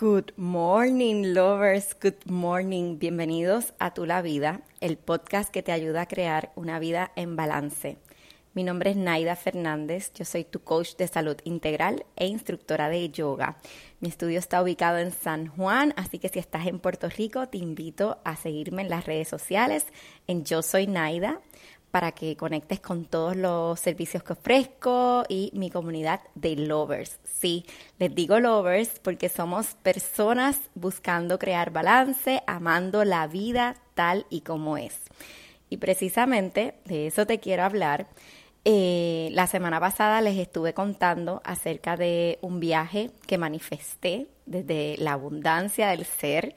Good morning, lovers. Good morning. Bienvenidos a Tu La Vida, el podcast que te ayuda a crear una vida en balance. Mi nombre es Naida Fernández, yo soy tu coach de salud integral e instructora de yoga. Mi estudio está ubicado en San Juan, así que si estás en Puerto Rico, te invito a seguirme en las redes sociales en Yo Soy Naida para que conectes con todos los servicios que ofrezco y mi comunidad de lovers. Sí, les digo lovers porque somos personas buscando crear balance, amando la vida tal y como es. Y precisamente de eso te quiero hablar. Eh, la semana pasada les estuve contando acerca de un viaje que manifesté desde la abundancia del ser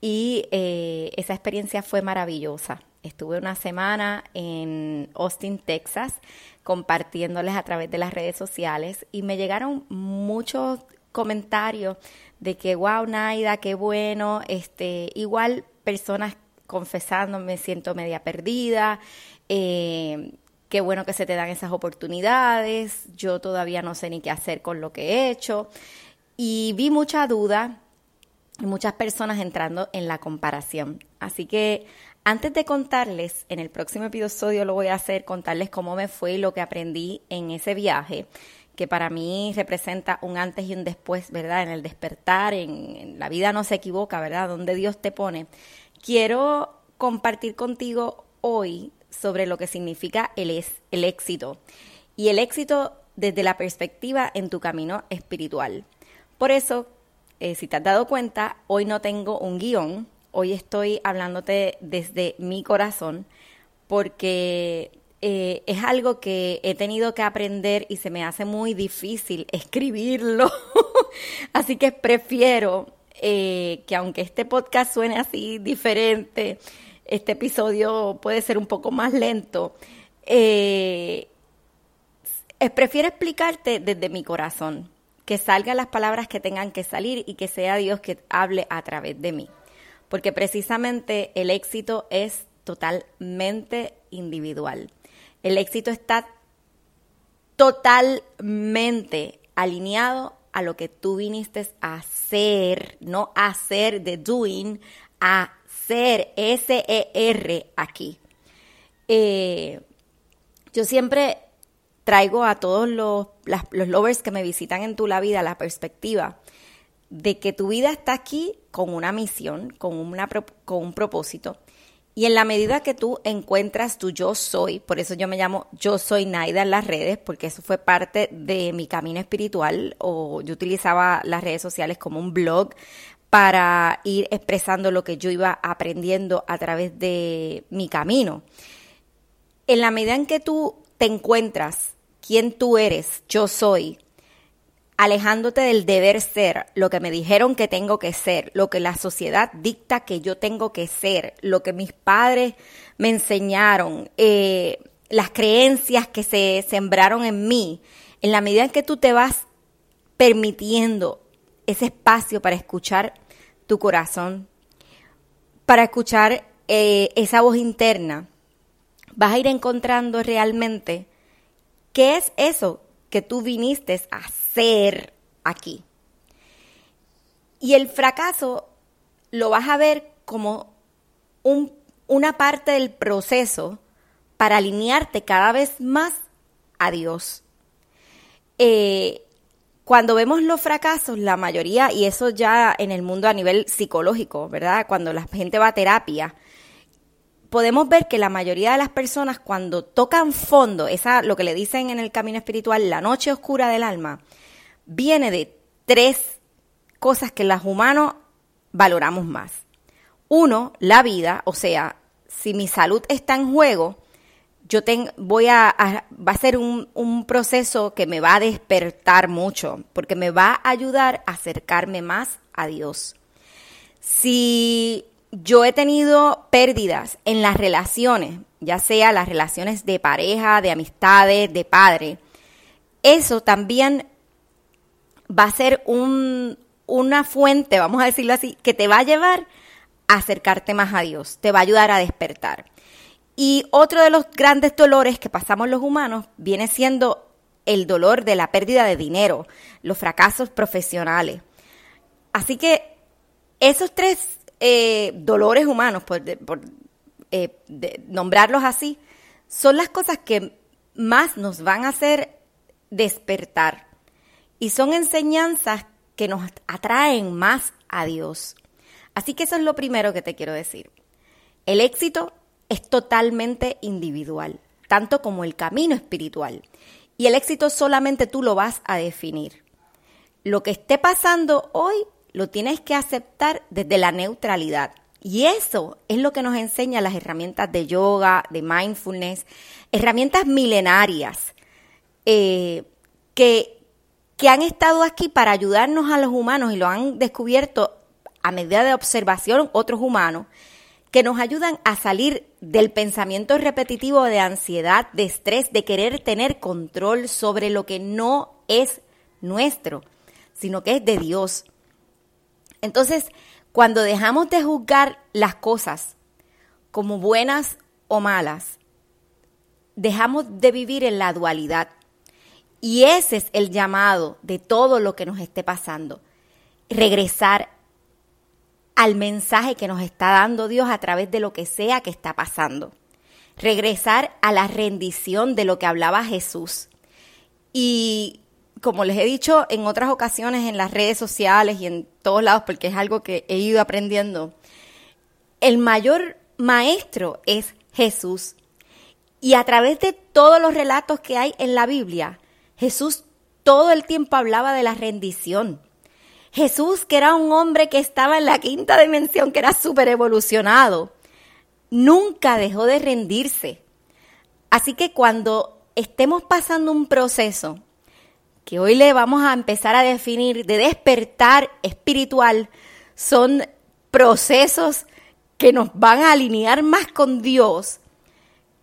y eh, esa experiencia fue maravillosa Estuve una semana en Austin, Texas, compartiéndoles a través de las redes sociales y me llegaron muchos comentarios de que, wow, Naida, qué bueno, este, igual personas confesando, me siento media perdida, eh, qué bueno que se te dan esas oportunidades, yo todavía no sé ni qué hacer con lo que he hecho. Y vi mucha duda y muchas personas entrando en la comparación. Así que antes de contarles, en el próximo episodio lo voy a hacer, contarles cómo me fue y lo que aprendí en ese viaje, que para mí representa un antes y un después, ¿verdad? En el despertar, en, la vida no se equivoca, ¿verdad? Donde Dios te pone. Quiero compartir contigo hoy sobre lo que significa el, éxito. Y el éxito desde la perspectiva en tu camino espiritual. Por eso, eh, si te has dado cuenta, hoy no tengo un guion, Hoy estoy hablándote desde mi corazón porque eh, es algo que he tenido que aprender y se me hace muy difícil escribirlo. así que prefiero eh, que aunque este podcast suene así diferente, este episodio puede ser un poco más lento. Eh, prefiero explicarte desde mi corazón, que salgan las palabras que tengan que salir y que sea Dios que hable a través de mí porque precisamente el éxito es totalmente individual. El éxito está totalmente alineado a lo que tú viniste a hacer, no hacer de doing, a ser, S-E-R aquí. Eh, yo siempre traigo a todos los, los lovers que me visitan en tu la vida la perspectiva de que tu vida está aquí con una misión, con, una, un propósito. Y en la medida que tú encuentras tu yo soy, por eso yo me llamo yo soy Naida en las redes, porque eso fue parte de mi camino espiritual, o yo utilizaba las redes sociales como un blog para ir expresando lo que yo iba aprendiendo a través de mi camino. En la medida en que tú te encuentras quién tú eres, yo soy, alejándote del deber ser, lo que me dijeron que tengo que ser, lo que la sociedad dicta que yo tengo que ser, lo que mis padres me enseñaron, eh, las creencias que se sembraron en mí, en la medida en que tú te vas permitiendo ese espacio para escuchar tu corazón, para escuchar eh, esa voz interna, vas a ir encontrando realmente qué es eso que tú viniste a hacer aquí. Y el fracaso lo vas a ver como un, una parte del proceso para alinearte cada vez más a Dios. Eh, cuando vemos los fracasos, la mayoría, y eso ya en el mundo a nivel psicológico, ¿verdad? Cuando la gente va a terapia, podemos ver que la mayoría de las personas cuando tocan fondo, esa lo que le dicen en el camino espiritual, la noche oscura del alma, viene de tres cosas que los humanos valoramos más. Uno, la vida, o sea, si mi salud está en juego, yo voy a, va a ser un, un, proceso que me va a despertar mucho, porque me va a ayudar a acercarme más a Dios. Si yo he tenido pérdidas en las relaciones, ya sea las relaciones de pareja, de amistades, de padre. Eso también va a ser un, una fuente, vamos a decirlo así, que te va a llevar a acercarte más a Dios, te va a ayudar a despertar. Y otro de los grandes dolores que pasamos los humanos viene siendo el dolor de la pérdida de dinero, los fracasos profesionales. Así que esos tres eh, dolores humanos, por, eh, nombrarlos así, son las cosas que más nos van a hacer despertar. Y son enseñanzas que nos atraen más a Dios. Así que eso es lo primero que te quiero decir. El éxito es totalmente individual, tanto como el camino espiritual. Y el éxito solamente tú lo vas a definir. Lo que esté pasando hoy lo tienes que aceptar desde la neutralidad. Y eso es lo que nos enseña las herramientas de yoga, de mindfulness, herramientas milenarias eh, que, que han estado aquí para ayudarnos a los humanos y lo han descubierto a medida de observación otros humanos, que nos ayudan a salir del pensamiento repetitivo de ansiedad, de estrés, de querer tener control sobre lo que no es nuestro, sino que es de Dios. Entonces, cuando dejamos de juzgar las cosas como buenas o malas, dejamos de vivir en la dualidad. Y ese es el llamado de todo lo que nos esté pasando. Regresar al mensaje que nos está dando Dios a través de lo que sea que está pasando. Regresar a la rendición de lo que hablaba Jesús. Y como les he dicho en otras ocasiones en las redes sociales y en todos lados, porque es algo que he ido aprendiendo, el mayor maestro es Jesús. Y a través de todos los relatos que hay en la Biblia, Jesús todo el tiempo hablaba de la rendición. Jesús, que era un hombre que estaba en la quinta dimensión, que era súper evolucionado, nunca dejó de rendirse. Así que cuando estemos pasando un proceso que hoy le vamos a empezar a definir de despertar espiritual son procesos que nos van a alinear más con Dios,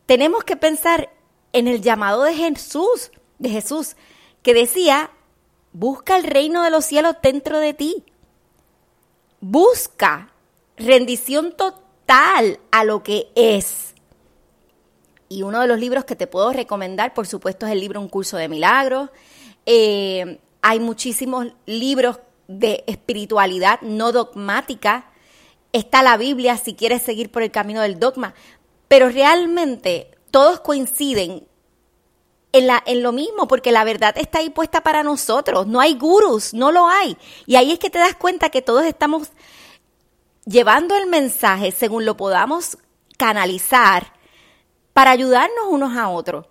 tenemos que pensar en el llamado de Jesús, de Jesús, que decía, busca el reino de los cielos dentro de ti. Busca rendición total a lo que es. Y uno de los libros que te puedo recomendar, por supuesto, es el libro Un curso de milagros. Eh, hay muchísimos libros de espiritualidad no dogmática. Está la Biblia si quieres seguir por el camino del dogma. Pero realmente todos coinciden en, la, en lo mismo, porque la verdad está ahí puesta para nosotros. No hay gurús, no lo hay. Y ahí es que te das cuenta que todos estamos llevando el mensaje según lo podamos canalizar para ayudarnos unos a otros.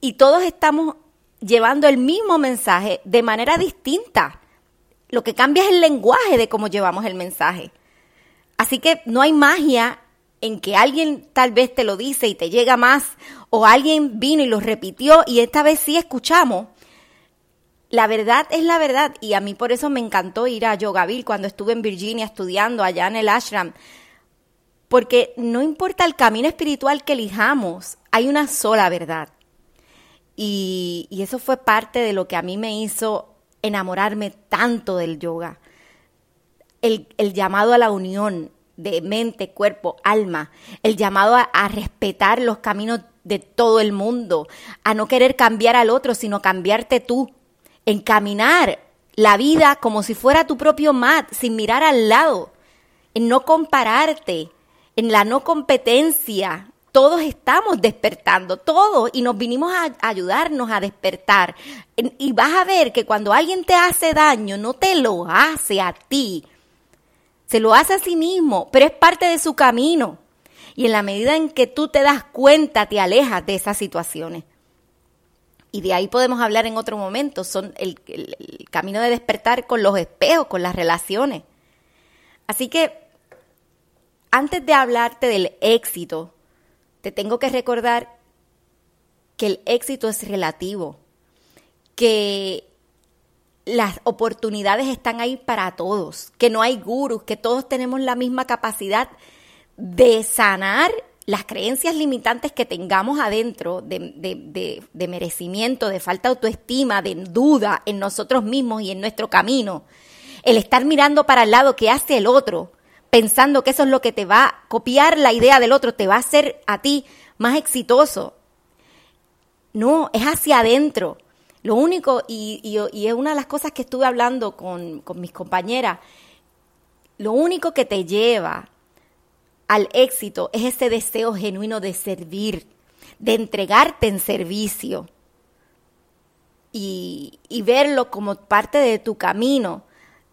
Y todos estamos llevando el mismo mensaje de manera distinta. Lo que cambia es el lenguaje de cómo llevamos el mensaje. Así que no hay magia en que alguien tal vez te lo dice y te llega más, o alguien vino y lo repitió y esta vez sí escuchamos. La verdad es la verdad y a mí por eso me encantó ir a Yogaville cuando estuve en Virginia estudiando allá en el ashram, porque no importa el camino espiritual que elijamos, hay una sola verdad. Y, eso fue parte de lo que a mí me hizo enamorarme tanto del yoga. El, llamado a la unión de mente, cuerpo, alma, el llamado a, respetar los caminos de todo el mundo, a no querer cambiar al otro, sino cambiarte tú, encaminar la vida como si fuera tu propio mat, sin mirar al lado, en no compararte, en la no competencia, todos estamos despertando, todos, y nos vinimos a ayudarnos a despertar. Y vas a ver que cuando alguien te hace daño, no te lo hace a ti, se lo hace a sí mismo, pero es parte de su camino. Y en la medida en que tú te das cuenta, te alejas de esas situaciones. Y de ahí podemos hablar en otro momento, son el, camino de despertar con los espejos, con las relaciones. Así que, antes de hablarte del éxito, te tengo que recordar que el éxito es relativo, que las oportunidades están ahí para todos, que no hay gurus, que todos tenemos la misma capacidad de sanar las creencias limitantes que tengamos adentro de, de, merecimiento, de falta de autoestima, de duda en nosotros mismos y en nuestro camino. El estar mirando para el lado que hace el otro, pensando que eso es lo que te va a copiar la idea del otro, te va a hacer a ti más exitoso. No, es hacia adentro. Lo único, y, es una de las cosas que estuve hablando con, con mis compañeras, lo único que te lleva al éxito es ese deseo genuino de servir, de entregarte en servicio y, y, verlo como parte de tu camino,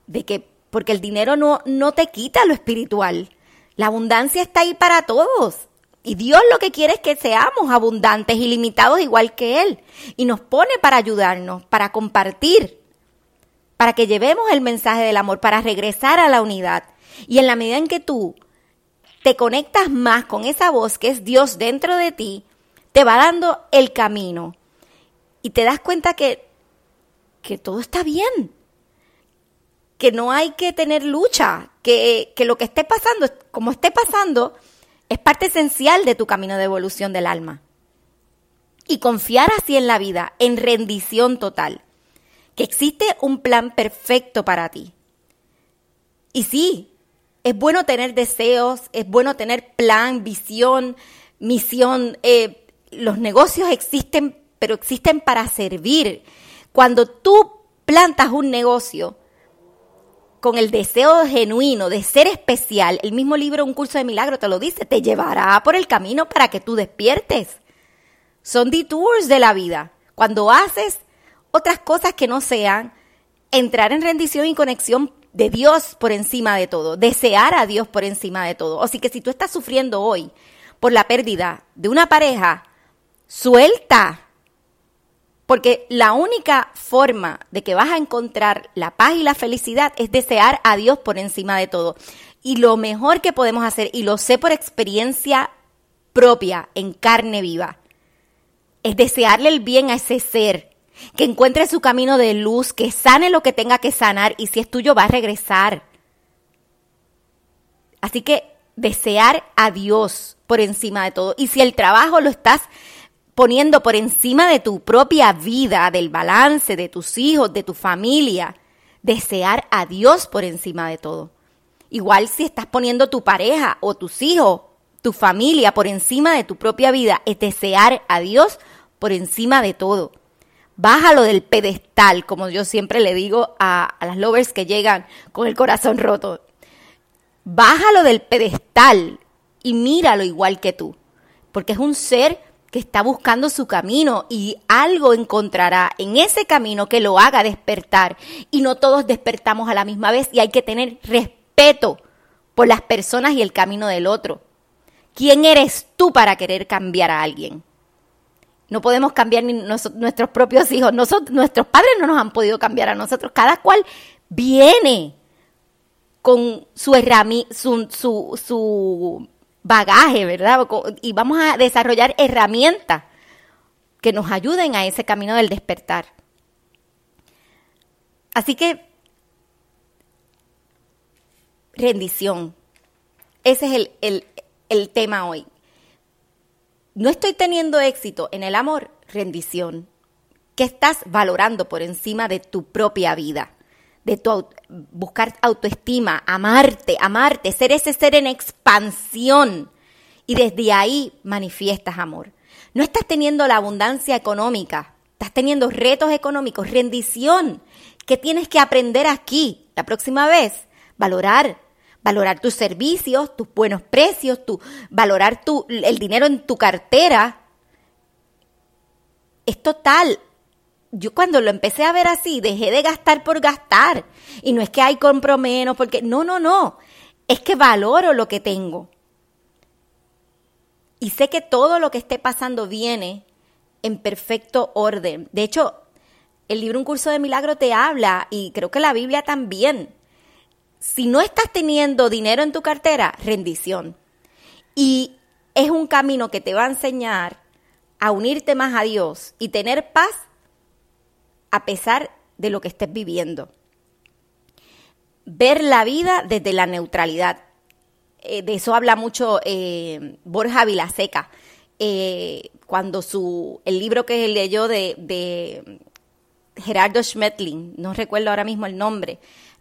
de que, porque el dinero no, no te quita lo espiritual, la abundancia está ahí para todos. Y Dios lo que quiere es que seamos abundantes y limitados igual que Él. Y nos pone para ayudarnos, para compartir, para que llevemos el mensaje del amor, para regresar a la unidad. Y en la medida en que tú te conectas más con esa voz que es Dios dentro de ti, te va dando el camino. Y te das cuenta que, que todo está bien. Que no hay que tener lucha. Que, que lo que esté pasando, como esté pasando, es parte esencial de tu camino de evolución del alma. Y confiar así en la vida, en rendición total, que existe un plan perfecto para ti. Y sí, es bueno tener deseos, es bueno tener plan, visión, misión. Eh, los negocios existen, pero existen para servir. Cuando tú plantas un negocio, con el deseo genuino de ser especial, el mismo libro Un curso de milagro te lo dice, te llevará por el camino para que tú despiertes. Son detours de la vida. Cuando haces otras cosas que no sean entrar en rendición y conexión de Dios por encima de todo, desear a Dios por encima de todo. Así que si tú estás sufriendo hoy por la pérdida de una pareja, suelta porque la única forma de que vas a encontrar la paz y la felicidad es desear a Dios por encima de todo. Y lo mejor que podemos hacer, y lo sé por experiencia propia, en carne viva, es desearle el bien a ese ser, que encuentre su camino de luz, que sane lo que tenga que sanar y si es tuyo va a regresar. Así que desear a Dios por encima de todo. Y si el trabajo lo estás poniendo por encima de tu propia vida, del balance, de tus hijos, de tu familia, desear a Dios por encima de todo. Igual si estás poniendo tu pareja o tus hijos, tu familia por encima de tu propia vida, es desear a Dios por encima de todo. Bájalo del pedestal, como yo siempre le digo a, a las lovers que llegan con el corazón roto. Bájalo del pedestal y míralo igual que tú, porque es un ser que está buscando su camino y algo encontrará en ese camino que lo haga despertar. Y no todos despertamos a la misma vez y hay que tener respeto por las personas y el camino del otro. ¿Quién eres tú para querer cambiar a alguien? No podemos cambiar ni nuestros propios hijos. nuestros padres no nos han podido cambiar a nosotros. Cada cual viene con su, su, su, bagaje, ¿verdad? Y vamos a desarrollar herramientas que nos ayuden a ese camino del despertar. Así que, rendición. Ese es el, el tema hoy. No estoy teniendo éxito en el amor, rendición. ¿Qué estás valorando por encima de tu propia vida? De tu buscar autoestima, amarte, amarte, ser ese ser en expansión y desde ahí manifiestas amor. No estás teniendo la abundancia económica, estás teniendo retos económicos, rendición. ¿Qué tienes que aprender aquí la próxima vez? Valorar, valorar tus servicios, tus buenos precios, tu, valorar tu, el dinero en tu cartera. Es total yo cuando lo empecé a ver así, dejé de gastar por gastar. Y no es que hay compro menos, porque no, no, no. Es que valoro lo que tengo. Y sé que todo lo que esté pasando viene en perfecto orden. De hecho, el libro Un curso de milagro te habla, y creo que la Biblia también. Si no estás teniendo dinero en tu cartera, rendición. Y es un camino que te va a enseñar a unirte más a Dios y tener paz a pesar de lo que estés viviendo. Ver la vida desde la neutralidad. Eh, de eso habla mucho eh, Borja Vilaseca, eh, cuando su, el libro que leyó de, de Gerardo Schmetling, no recuerdo ahora mismo el nombre,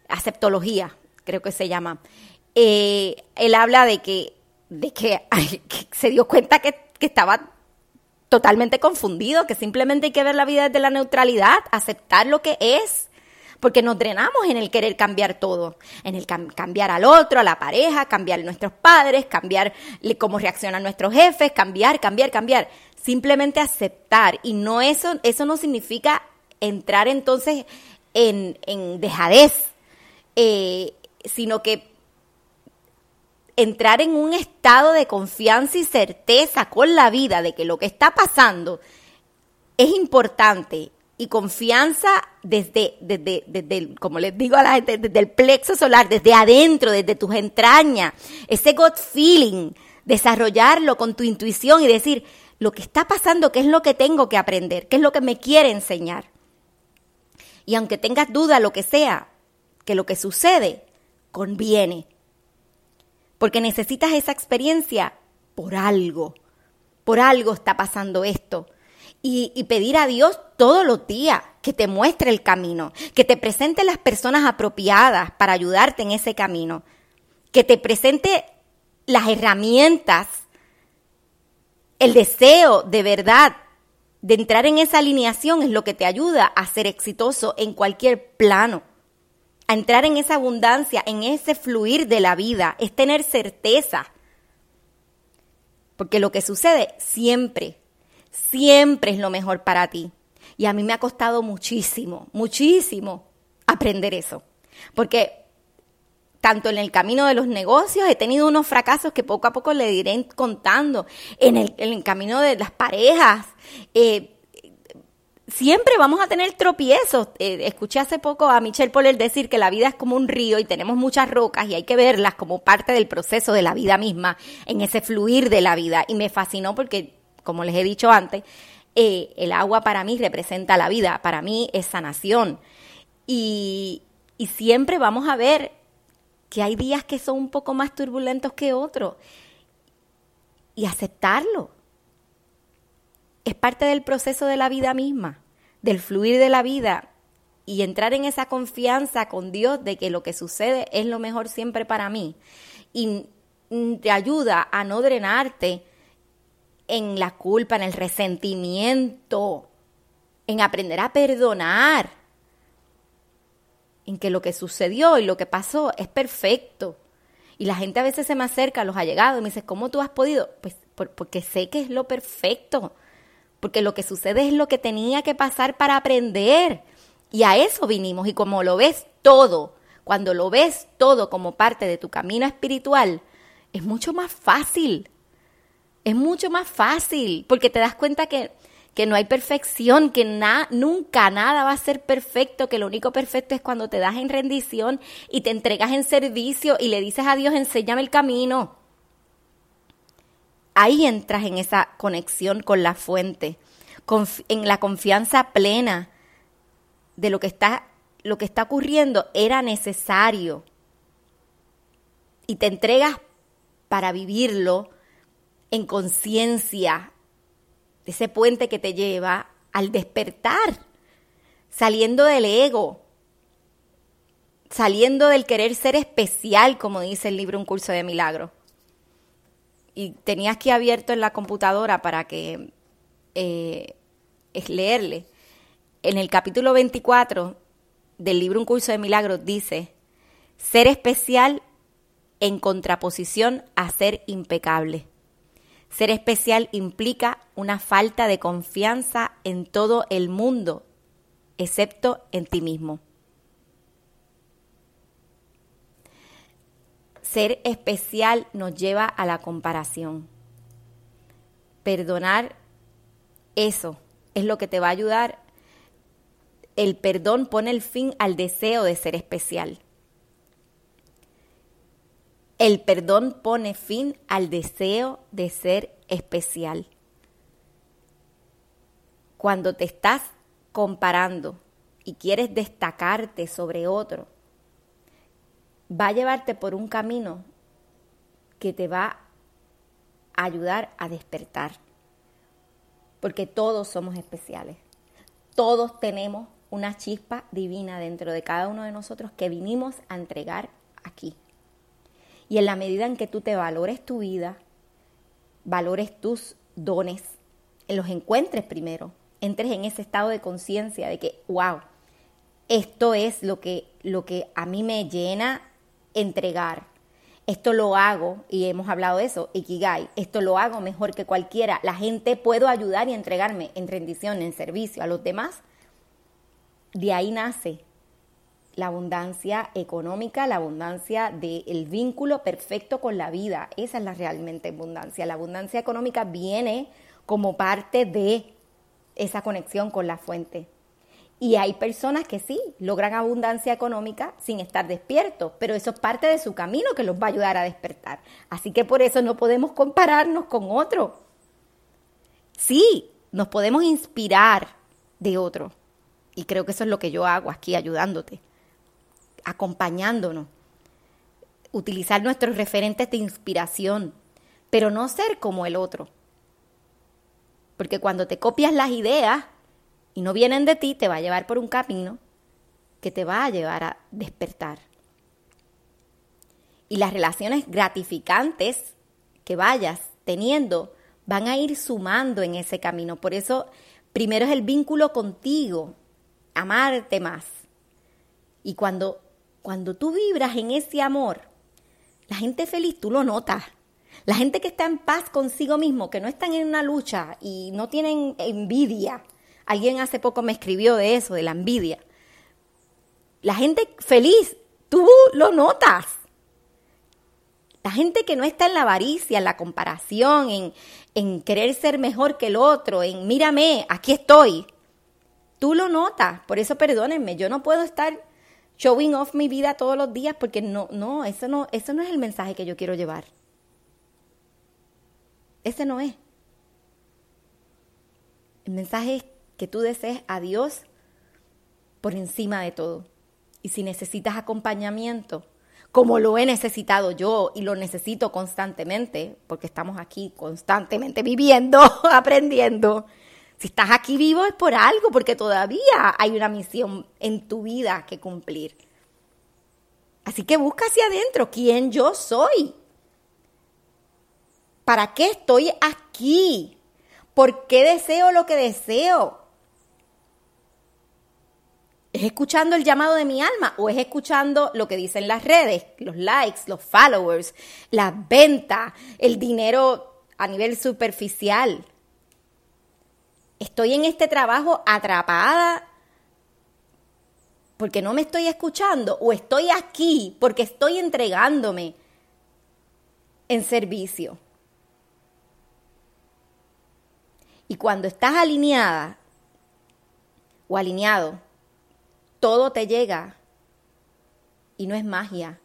Aceptología, creo que se llama. él habla de que, de que, se dio cuenta que, que estaba totalmente confundido, que simplemente hay que ver la vida desde la neutralidad, aceptar lo que es, porque nos drenamos en el querer cambiar todo, en el cambiar al otro, a la pareja, cambiar nuestros padres, cambiar cómo reaccionan nuestros jefes, cambiar, cambiar, cambiar. Simplemente aceptar. Y no eso, eso no significa entrar entonces en, en dejadez, eh, sino que entrar en un estado de confianza y certeza con la vida de que lo que está pasando es importante y confianza desde, desde, desde, como les digo a la gente, desde el plexo solar, desde adentro, desde tus entrañas, ese gut feeling, desarrollarlo con tu intuición y decir, lo que está pasando, qué es lo que tengo que aprender, qué es lo que me quiere enseñar. Y aunque tengas duda, lo que sea, que lo que sucede conviene. Porque necesitas esa experiencia por algo. Por algo está pasando esto. Y, pedir a Dios todos los días que te muestre el camino, que te presente las personas apropiadas para ayudarte en ese camino, que te presente las herramientas, el deseo de verdad de entrar en esa alineación es lo que te ayuda a ser exitoso en cualquier plano. A entrar en esa abundancia, en ese fluir de la vida, es tener certeza. Porque lo que sucede siempre, siempre es lo mejor para ti. Y a mí me ha costado muchísimo, muchísimo aprender eso. Porque tanto en el camino de los negocios, he tenido unos fracasos que poco a poco le iré contando, en el, camino de las parejas. Eh, siempre vamos a tener tropiezos. Eh, escuché hace poco a Michelle Poller decir que la vida es como un río y tenemos muchas rocas y hay que verlas como parte del proceso de la vida misma, en ese fluir de la vida. Y me fascinó porque, como les he dicho antes, eh, el agua para mí representa la vida, para mí es sanación. Y, y siempre vamos a ver que hay días que son un poco más turbulentos que otros. Y aceptarlo. Es parte del proceso de la vida misma, del fluir de la vida y entrar en esa confianza con Dios de que lo que sucede es lo mejor siempre para mí. Y te ayuda a no drenarte en la culpa, en el resentimiento, en aprender a perdonar en que lo que sucedió y lo que pasó es perfecto. Y la gente a veces se me acerca, los allegados, y me dice, ¿cómo tú has podido? Pues porque sé que es lo perfecto, porque lo que sucede es lo que tenía que pasar para aprender. Y a eso vinimos. Y como lo ves todo, cuando lo ves todo como parte de tu camino espiritual, es mucho más fácil. Es mucho más fácil, porque te das cuenta que que no hay perfección, que nunca nada va a ser perfecto, que lo único perfecto es cuando te das en rendición y te entregas en servicio y le dices a Dios, enséñame el camino. Ahí entras en esa conexión con la fuente, en la confianza plena de lo que está, lo que está ocurriendo era necesario. Y te entregas para vivirlo en conciencia, ese puente que te lleva al despertar, saliendo del ego, saliendo del querer ser especial, como dice el libro Un curso de milagro. Y tenías que abierto en la computadora para que eh, es leerle. En el capítulo 24 del libro Un curso de milagros dice, ser especial en contraposición a ser impecable. Ser especial implica una falta de confianza en todo el mundo, excepto en ti mismo. Ser especial nos lleva a la comparación. Perdonar eso es lo que te va a ayudar. El perdón pone el fin al deseo de ser especial. El perdón pone fin al deseo de ser especial. Cuando te estás comparando y quieres destacarte sobre otro, va a llevarte por un camino que te va a ayudar a despertar. Porque todos somos especiales. Todos tenemos una chispa divina dentro de cada uno de nosotros que vinimos a entregar aquí. Y en la medida en que tú te valores tu vida, valores tus dones, los encuentres primero, entres en ese estado de conciencia de que, wow, esto es lo que, lo que a mí me llena entregar. Esto lo hago, y hemos hablado de eso, Ikigai, esto lo hago mejor que cualquiera. La gente puedo ayudar y entregarme en rendición, en servicio a los demás. De ahí nace la abundancia económica, la abundancia del vínculo perfecto con la vida. Esa es la realmente abundancia. La abundancia económica viene como parte de esa conexión con la fuente. Y hay personas que sí, logran abundancia económica sin estar despiertos, pero eso es parte de su camino que los va a ayudar a despertar. Así que por eso no podemos compararnos con otro. Sí, nos podemos inspirar de otro. Y creo que eso es lo que yo hago aquí ayudándote, acompañándonos. Utilizar nuestros referentes de inspiración, pero no ser como el otro. Porque cuando te copias las ideas, y no vienen de ti, te va a llevar por un camino que te va a llevar a despertar. Y las relaciones gratificantes que vayas teniendo van a ir sumando en ese camino. Por eso, primero es el vínculo contigo, amarte más. Y cuando, cuando tú vibras en ese amor, la gente feliz tú lo notas. La gente que está en paz consigo mismo, que no están en una lucha y no tienen envidia, Alguien hace poco me escribió de eso, de la envidia. La gente feliz, tú lo notas. La gente que no está en la avaricia, en la comparación, en, en querer ser mejor que el otro, en mírame, aquí estoy. Tú lo notas. Por eso perdónenme, yo no puedo estar showing off mi vida todos los días porque no, no, eso no, eso no es el mensaje que yo quiero llevar. Ese no es. El mensaje es que tú desees a Dios por encima de todo. Y si necesitas acompañamiento, como lo he necesitado yo y lo necesito constantemente, porque estamos aquí constantemente viviendo, aprendiendo. Si estás aquí vivo es por algo, porque todavía hay una misión en tu vida que cumplir. Así que busca hacia adentro quién yo soy. ¿Para qué estoy aquí? ¿Por qué deseo lo que deseo? ¿Es escuchando el llamado de mi alma o es escuchando lo que dicen las redes, los likes, los followers, las ventas, el dinero a nivel superficial? ¿Estoy en este trabajo atrapada porque no me estoy escuchando o estoy aquí porque estoy entregándome en servicio? Y cuando estás alineada o alineado todo te llega. Y no es magia,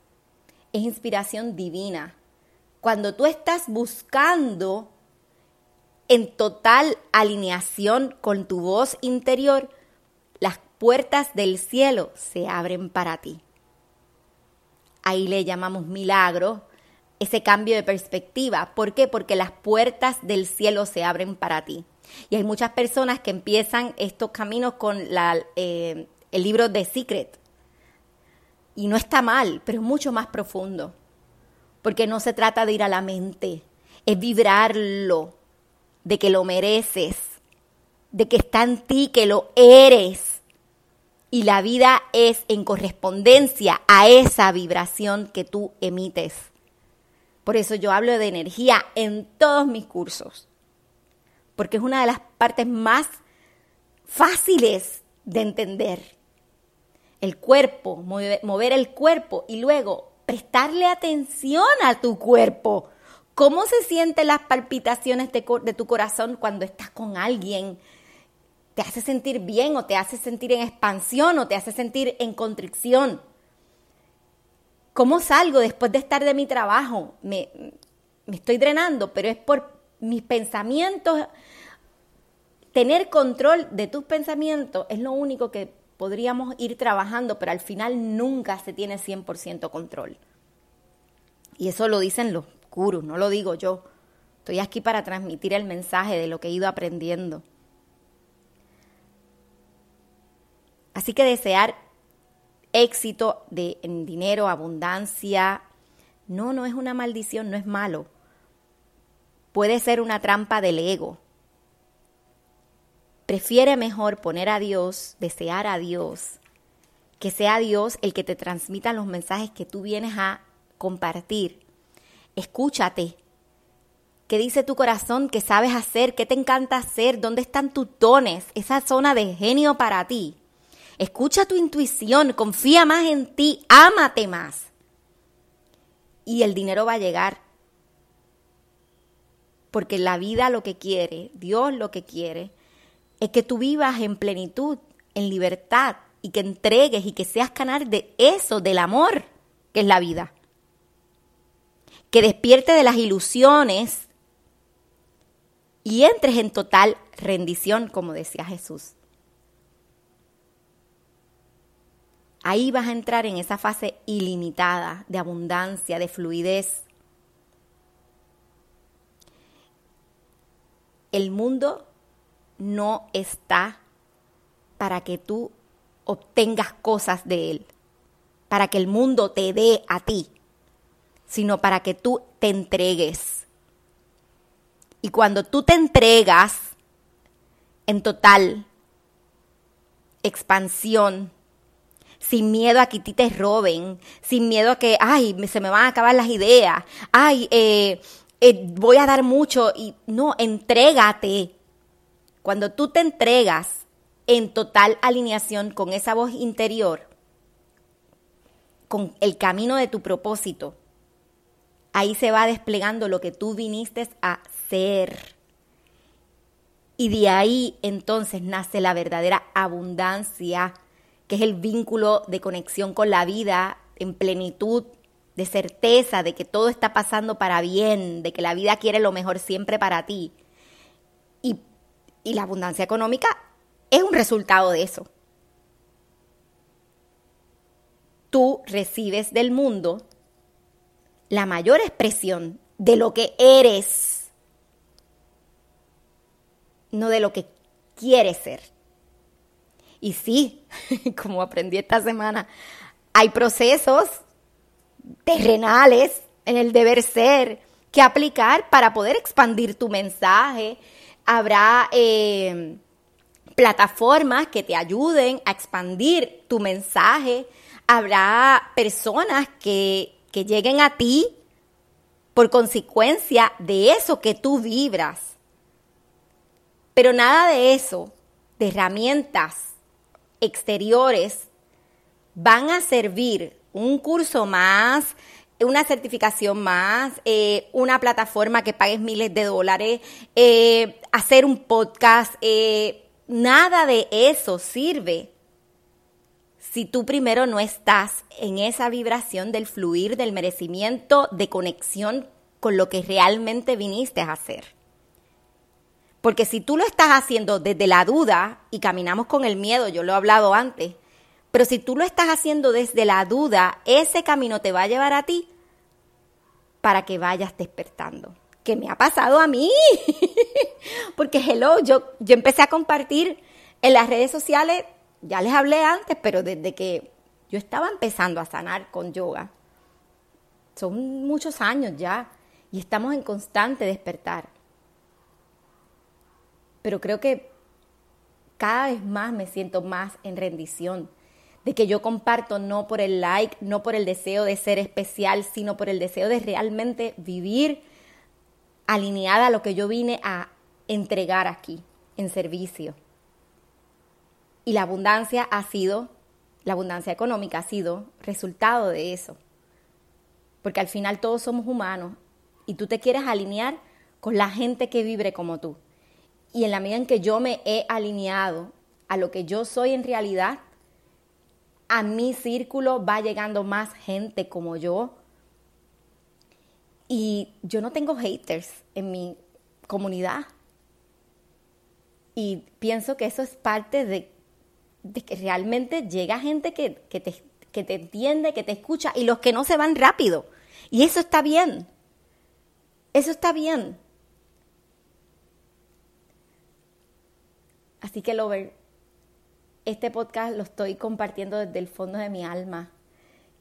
es inspiración divina. Cuando tú estás buscando en total alineación con tu voz interior, las puertas del cielo se abren para ti. Ahí le llamamos milagro, ese cambio de perspectiva. ¿Por qué? Porque las puertas del cielo se abren para ti. Y hay muchas personas que empiezan estos caminos con la eh, el libro de Secret. Y no está mal, pero es mucho más profundo. Porque no se trata de ir a la mente, es vibrarlo, de que lo mereces, de que está en ti, que lo eres. Y la vida es en correspondencia a esa vibración que tú emites. Por eso yo hablo de energía en todos mis cursos. Porque es una de las partes más fáciles de entender el cuerpo, mover el cuerpo y luego prestarle atención a tu cuerpo. ¿Cómo se sienten las palpitaciones de, tu corazón cuando estás con alguien? ¿Te hace sentir bien o te hace sentir en expansión o te hace sentir en constricción? ¿Cómo salgo después de estar de mi trabajo? Me, me estoy drenando, pero es por mis pensamientos. Tener control de tus pensamientos es lo único que podríamos ir trabajando, pero al final nunca se tiene 100% control. Y eso lo dicen los gurus, no lo digo yo. Estoy aquí para transmitir el mensaje de lo que he ido aprendiendo. Así que desear éxito de, en dinero, abundancia, no, no es una maldición, no es malo. Puede ser una trampa del ego. Prefiere mejor poner a Dios, desear a Dios, que sea Dios el que te transmita los mensajes que tú vienes a compartir. Escúchate. ¿Qué dice tu corazón? ¿Qué sabes hacer? ¿Qué te encanta hacer? ¿Dónde están tus dones? Esa zona de genio para ti. Escucha tu intuición, confía más en ti, ámate más. Y el dinero va a llegar. Porque la vida lo que quiere, Dios lo que quiere, es que tú vivas en plenitud, en libertad, y que entregues y que seas canal de eso, del amor, que es la vida. Que despierte de las ilusiones y entres en total rendición, como decía Jesús. Ahí vas a entrar en esa fase ilimitada de abundancia, de fluidez. El mundo no está para que tú obtengas cosas de él, para que el mundo te dé a ti, sino para que tú te entregues. Y cuando tú te entregas en total expansión, sin miedo a que ti te roben, sin miedo a que, ay, se me van a acabar las ideas, ay, eh, eh, voy a dar mucho, y no, entrégate. Cuando tú te entregas en total alineación con esa voz interior, con el camino de tu propósito, ahí se va desplegando lo que tú viniste a ser. Y de ahí entonces nace la verdadera abundancia que es el vínculo de conexión con la vida en plenitud, de certeza de que todo está pasando para bien, de que la vida quiere lo mejor siempre para ti. Y, la abundancia económica es un resultado de eso. Tú recibes del mundo la mayor expresión de lo que eres, no de lo que quieres ser. Y sí, como aprendí esta semana, hay procesos terrenales en el deber ser que aplicar para poder expandir tu mensaje. Habrá eh, plataformas que te ayuden a expandir tu mensaje. Habrá personas que, que lleguen a ti por consecuencia de eso que tú vibras. Pero nada de eso, de herramientas exteriores van a servir un curso más, una certificación más, eh, una plataforma que pagues miles de dólares, eh, hacer un podcast, eh, nada de eso sirve si tú primero no estás en esa vibración del fluir, del merecimiento, de conexión con lo que realmente viniste a hacer. Porque si tú lo estás haciendo desde la duda y caminamos con el miedo, yo lo he hablado antes, pero si tú lo estás haciendo desde la duda, ese camino te va a llevar a ti para que vayas despertando. ¿Qué me ha pasado a mí? Porque, hello, yo, yo empecé a compartir en las redes sociales, ya les hablé antes, pero desde que yo estaba empezando a sanar con yoga. Son muchos años ya y estamos en constante despertar pero creo que cada vez más me siento más en rendición, de que yo comparto no por el like, no por el deseo de ser especial, sino por el deseo de realmente vivir alineada a lo que yo vine a entregar aquí, en servicio. Y la abundancia ha sido, la abundancia económica ha sido resultado de eso. Porque al final todos somos humanos y tú te quieres alinear con la gente que vibre como tú. Y en la medida en que yo me he alineado a lo que yo soy en realidad, a mi círculo va llegando más gente como yo. Y yo no tengo haters en mi comunidad. Y pienso que eso es parte de, que realmente llega gente que, te, que te entiende, que te escucha, y los que no se van rápido. Y eso está bien. Eso está bien. Así que, Lover, este podcast lo estoy compartiendo desde el fondo de mi alma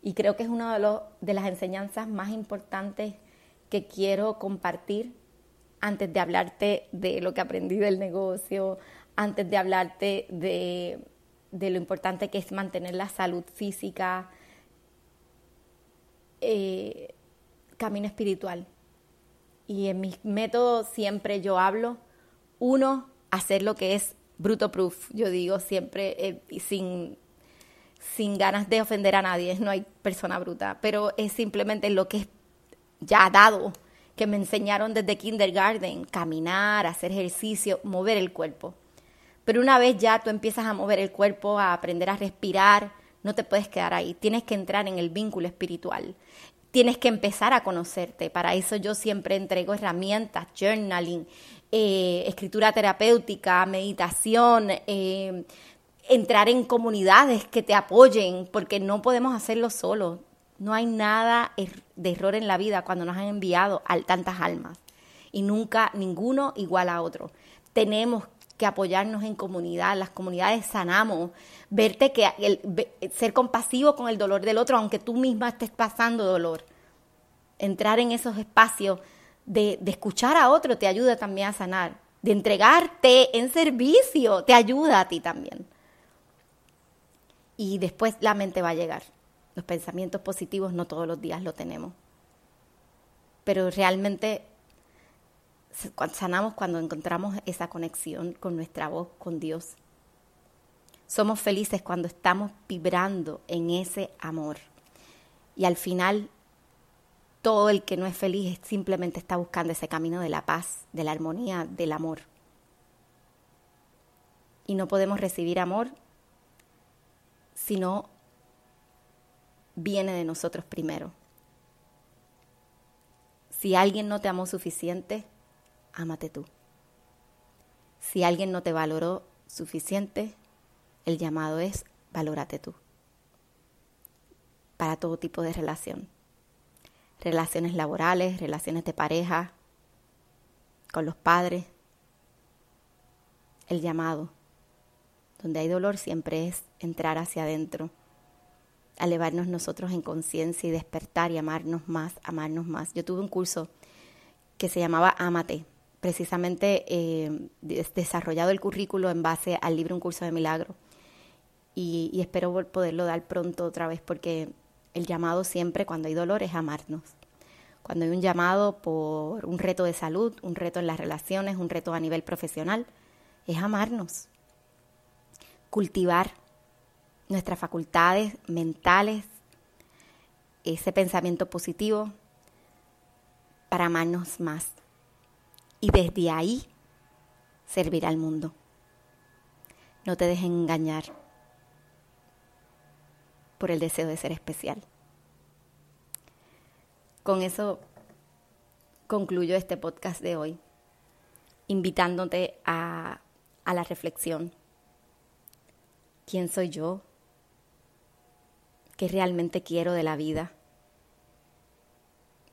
y creo que es una de, de las enseñanzas más importantes que quiero compartir antes de hablarte de lo que aprendí del negocio, antes de hablarte de, lo importante que es mantener la salud física, eh, camino espiritual. Y en mis métodos siempre yo hablo, uno, hacer lo que es bruto proof, yo digo siempre eh, sin, sin ganas de ofender a nadie, no hay persona bruta, pero es simplemente lo que es ya dado, que me enseñaron desde kindergarten, caminar, hacer ejercicio, mover el cuerpo. Pero una vez ya tú empiezas a mover el cuerpo, a aprender a respirar, no te puedes quedar ahí, tienes que entrar en el vínculo espiritual. Tienes que empezar a conocerte. Para eso yo siempre entrego herramientas, journaling, eh, escritura terapéutica, meditación, eh, entrar en comunidades que te apoyen, porque no podemos hacerlo solo. No hay nada er, de error en la vida cuando nos han enviado a tantas almas y nunca ninguno igual a otro. Tenemos que apoyarnos en comunidad, las comunidades sanamos, verte que ser compasivo con el dolor del otro, aunque tú misma estés pasando dolor. Entrar en esos espacios de, de escuchar a otro te ayuda también a sanar, de entregarte en servicio te ayuda a ti también. Y después la mente va a llegar. Los pensamientos positivos no todos los días lo tenemos. Pero realmente sanamos cuando encontramos esa conexión con nuestra voz, con Dios. Somos felices cuando estamos vibrando en ese amor. Y al final, todo el que no es feliz simplemente está buscando ese camino de la paz, de la armonía, del amor. Y no podemos recibir amor si no viene de nosotros primero. Si alguien no te amó suficiente, ámate tú. Si alguien no te valoró suficiente, el llamado es valórate tú. Para todo tipo de relación. Relaciones laborales, relaciones de pareja, con los padres. El llamado. Donde hay dolor siempre es entrar hacia adentro elevarnos nosotros en conciencia y despertar y amarnos más, amarnos más. Yo tuve un curso que se llamaba Amate, precisamente eh, desarrollado el currículo en base al libro Un curso de milagro. Y, y, espero poderlo dar pronto otra vez porque el llamado siempre cuando hay dolor es amarnos. Cuando hay un llamado por un reto de salud, un reto en las relaciones, un reto a nivel profesional, es amarnos. Cultivar nuestras facultades mentales, ese pensamiento positivo para amarnos más. Y desde ahí servir al mundo. No te dejen engañar por el deseo de ser especial. Con eso concluyo este podcast de hoy, invitándote a, a la reflexión. ¿Quién soy yo? qué realmente quiero de la vida.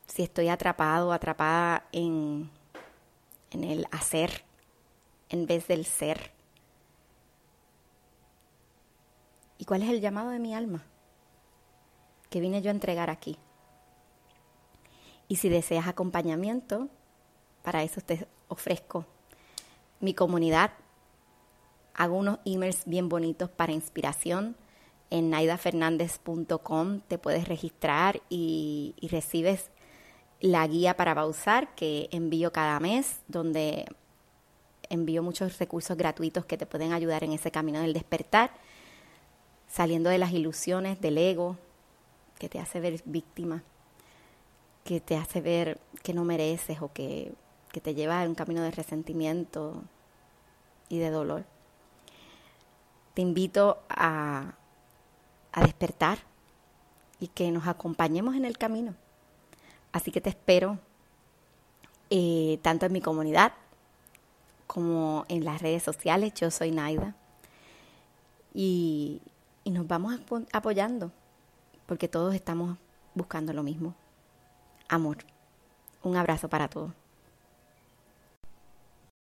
Si estoy atrapado o atrapada en, en el hacer en vez del ser. ¿Y cuál es el llamado de mi alma? Vine yo a entregar aquí. Y si deseas acompañamiento, para eso te ofrezco mi comunidad. Hago unos emails bien bonitos para inspiración en naidafernandez.com te puedes registrar y, recibes la guía para Bausar que envío cada mes, donde envío muchos recursos gratuitos que te pueden ayudar en ese camino del despertar, saliendo de las ilusiones del ego, que te hace ver víctima, que te hace ver que no mereces o que, que te lleva a un camino de resentimiento y de dolor. Te invito a a despertar y que nos acompañemos en el camino. Así que te espero eh, tanto en mi comunidad como en las redes sociales. Yo soy Naida. Y, y nos vamos apoyando porque todos estamos buscando lo mismo. Amor. Un abrazo para todos.